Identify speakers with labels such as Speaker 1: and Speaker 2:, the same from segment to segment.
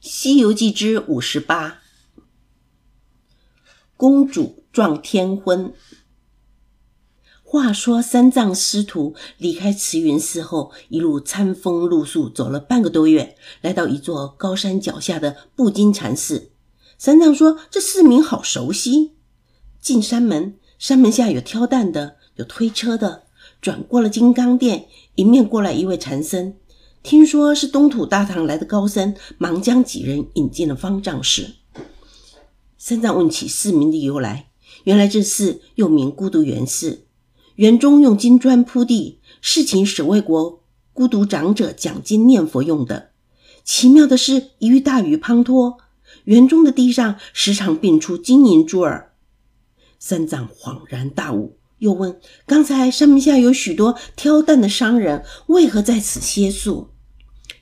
Speaker 1: 西游记》之五十八，公主撞天婚。话说三藏师徒离开慈云寺后，一路餐风露宿，走了半个多月，来到一座高山脚下的布金禅寺。三藏说：“这寺名好熟悉。”进山门，山门下有挑担的，有推车的。转过了金刚殿，迎面过来一位禅僧。听说是东土大唐来的高僧，忙将几人引进了方丈室。三藏问起寺名的由来，原来这寺又名孤独园寺，园中用金砖铺地，是请守卫国孤独长者讲经念佛用的。奇妙的是，一遇大雨滂沱，园中的地上时常变出金银珠儿。三藏恍然大悟，又问：刚才山门下有许多挑担的商人，为何在此歇宿？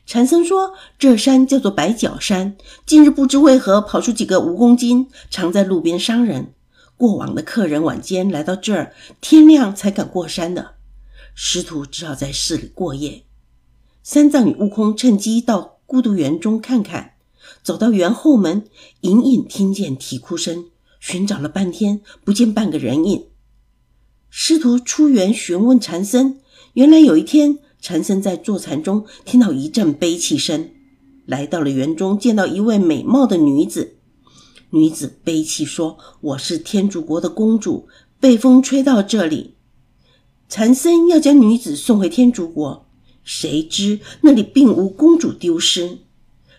Speaker 1: 禅僧说：“这山叫做白角山，近日不知为何跑出几个蜈蚣精，常在路边伤人。过往的客人晚间来到这儿，天亮才敢过山的。师徒只好在寺里过夜。三藏与悟空趁机到孤独园中看看，走到园后门，隐隐听见啼哭声，寻找了半天，不见半个人影。师徒出园询问禅僧，原来有一天。”禅僧在坐禅中听到一阵悲泣声，来到了园中，见到一位美貌的女子。女子悲泣说：“我是天竺国的公主，被风吹到这里。”禅僧要将女子送回天竺国，谁知那里并无公主丢失。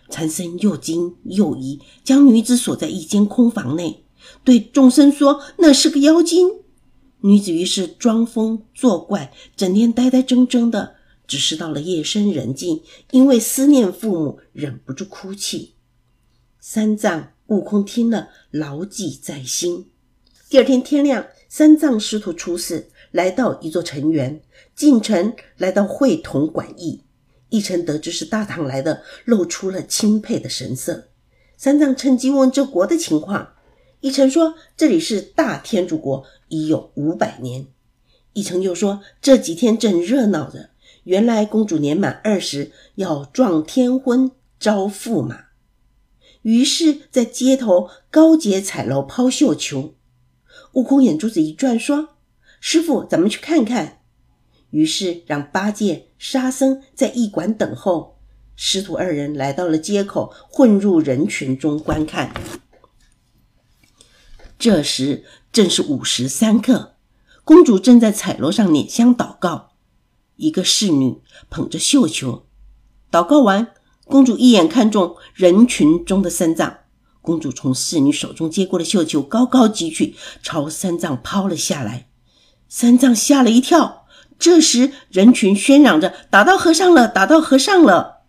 Speaker 1: 禅僧又惊又疑，将女子锁在一间空房内，对众生说：“那是个妖精。”女子于是装疯作怪，整天呆呆怔怔的。只是到了夜深人静，因为思念父母，忍不住哭泣。三藏、悟空听了，牢记在心。第二天天亮，三藏师徒出寺，来到一座城园。进城来到会同馆驿，一城得知是大唐来的，露出了钦佩的神色。三藏趁机问这国的情况，一城说这里是大天竺国，已有五百年。一城又说这几天正热闹着。原来公主年满二十，要撞天婚招驸马，于是，在街头高阶彩楼抛绣球。悟空眼珠子一转，说：“师傅，咱们去看看。”于是让八戒、沙僧在驿馆等候。师徒二人来到了街口，混入人群中观看。这时正是午时三刻，公主正在彩楼上捻香祷告。一个侍女捧着绣球，祷告完，公主一眼看中人群中的三藏，公主从侍女手中接过了绣球，高高举起，朝三藏抛了下来。三藏吓了一跳。这时，人群喧嚷着：“打到和尚了！打到和尚了！”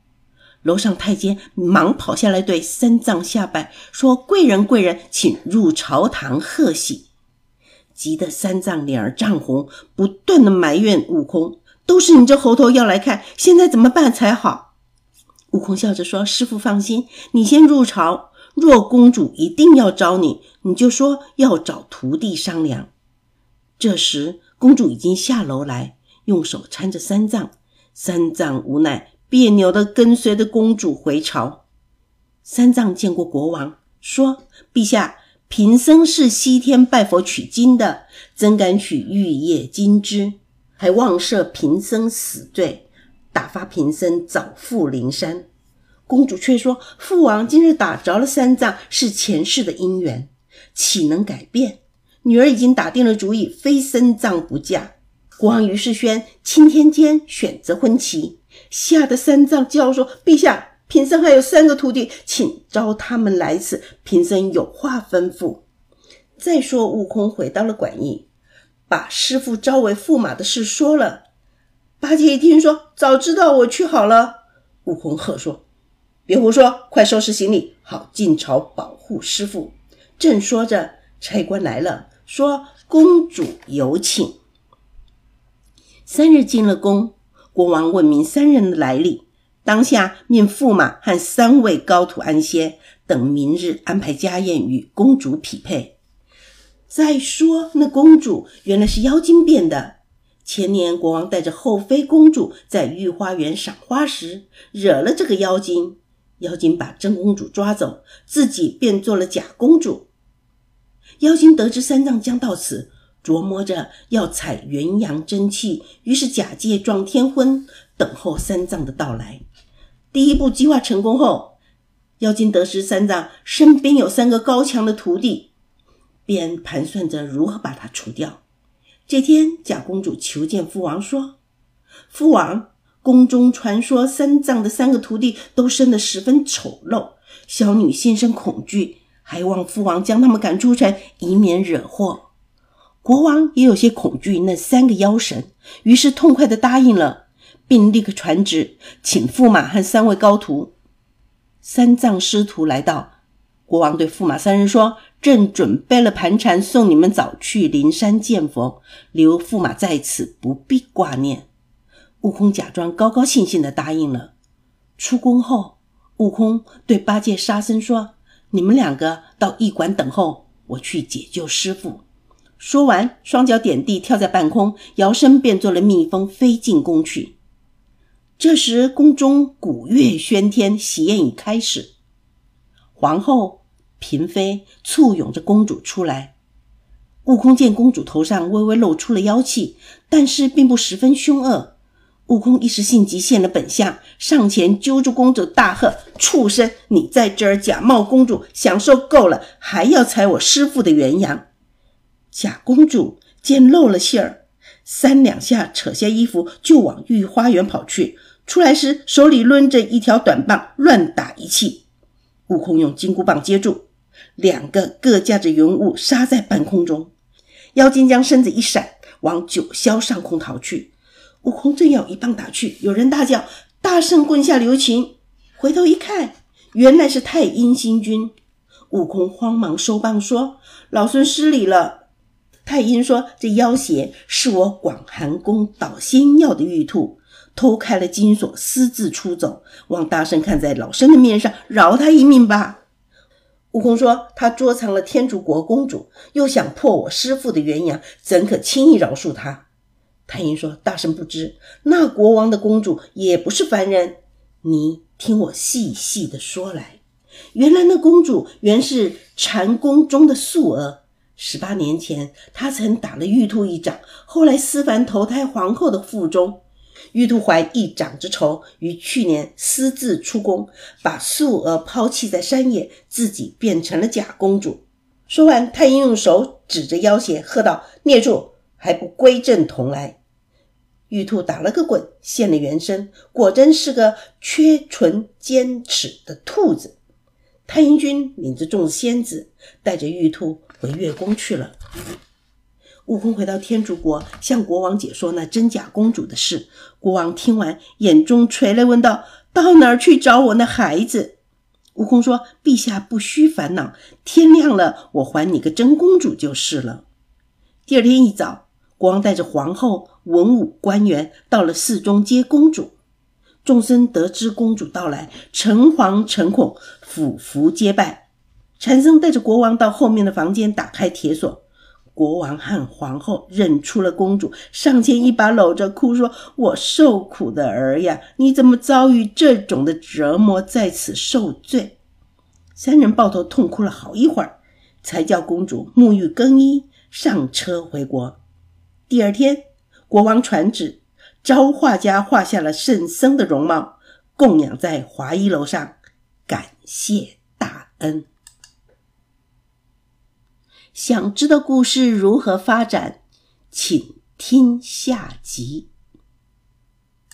Speaker 1: 楼上太监忙跑下来，对三藏下拜，说：“贵人，贵人，请入朝堂贺喜。”急得三藏脸儿涨红，不断的埋怨悟空。都是你这猴头要来看，现在怎么办才好？悟空笑着说：“师傅放心，你先入朝。若公主一定要招你，你就说要找徒弟商量。”这时，公主已经下楼来，用手搀着三藏。三藏无奈，别扭的跟随着公主回朝。三藏见过国王，说：“陛下，贫僧是西天拜佛取经的，怎敢取玉叶金枝？”还妄赦贫僧死罪，打发贫僧早赴灵山。公主却说：“父王今日打着了三藏，是前世的姻缘，岂能改变？女儿已经打定了主意，非三藏不嫁。”国王于是宣钦天监选择婚期，吓得三藏叫说：“陛下，贫僧还有三个徒弟，请招他们来此，贫僧有话吩咐。”再说，悟空回到了馆驿。把师傅招为驸马的事说了，八戒一听说，早知道我去好了。悟空喝说：“别胡说，快收拾行李，好进朝保护师傅。”正说着，差官来了，说：“公主有请。”三日进了宫，国王问明三人的来历，当下命驸马和三位高徒安歇，等明日安排家宴与公主匹配。再说，那公主原来是妖精变的。前年国王带着后妃公主在御花园赏花时，惹了这个妖精，妖精把真公主抓走，自己变做了假公主。妖精得知三藏将到此，琢磨着要采元阳真气，于是假借撞天婚，等候三藏的到来。第一步计划成功后，妖精得知三藏身边有三个高强的徒弟，便盘算着如何把他除掉。这天，假公主求见父王，说：“父王。”宫中传说三藏的三个徒弟都生得十分丑陋，小女心生恐惧，还望父王将他们赶出城，以免惹祸。国王也有些恐惧那三个妖神，于是痛快地答应了，并立刻传旨，请驸马和三位高徒。三藏师徒来到，国王对驸马三人说：“正准备了盘缠送你们早去灵山见佛，留驸马在此，不必挂念。”悟空假装高高兴兴地答应了。出宫后，悟空对八戒、沙僧说：“你们两个到驿馆等候，我去解救师傅。”说完，双脚点地，跳在半空，摇身变作了蜜蜂，飞进宫去。这时，宫中鼓乐喧天，喜宴已开始。皇后、嫔妃簇拥着公主出来。悟空见公主头上微微露出了妖气，但是并不十分凶恶。悟空一时性急，现了本相，上前揪住公主，大喝：“畜生！你在这儿假冒公主，享受够了，还要踩我师父的元阳！”假公主见露了馅儿，三两下扯下衣服就往御花园跑去。出来时手里抡着一条短棒，乱打一气。悟空用金箍棒接住，两个各架着云雾，杀在半空中。妖精将身子一闪，往九霄上空逃去。悟空正要一棒打去，有人大叫：“大圣棍下留情！”回头一看，原来是太阴星君。悟空慌忙收棒，说：“老孙失礼了。”太阴说：“这妖邪是我广寒宫捣仙药的玉兔，偷开了金锁，私自出走。望大圣看在老身的面上，饶他一命吧。”悟空说：“他捉藏了天竺国公主，又想破我师父的元阳，怎可轻易饶恕他？”太阴说：“大圣不知，那国王的公主也不是凡人。你听我细细的说来。原来那公主原是禅宫中的素娥。十八年前，她曾打了玉兔一掌，后来思凡投胎皇后的腹中。玉兔怀一掌之仇，于去年私自出宫，把素娥抛弃在山野，自己变成了假公主。”说完，太阴用手指着妖邪，喝道：“孽畜，还不归正同来！”玉兔打了个滚，现了原身，果真是个缺唇尖齿的兔子。太阴君领着众仙子，带着玉兔回月宫去了。悟空回到天竺国，向国王解说那真假公主的事。国王听完，眼中垂泪，问道：“到哪儿去找我那孩子？”悟空说：“陛下不需烦恼，天亮了，我还你个真公主就是了。”第二天一早。国王带着皇后、文武官员到了寺中接公主。众僧得知公主到来，诚惶诚恐，俯伏皆拜。禅僧带着国王到后面的房间，打开铁锁。国王和皇后认出了公主，上前一把搂着，哭说：“我受苦的儿呀，你怎么遭遇这种的折磨，在此受罪？”三人抱头痛哭了好一会儿，才叫公主沐浴更衣，上车回国。第二天，国王传旨，招画家画下了圣僧的容貌，供养在华衣楼上，感谢大恩。想知道故事如何发展，请听下集。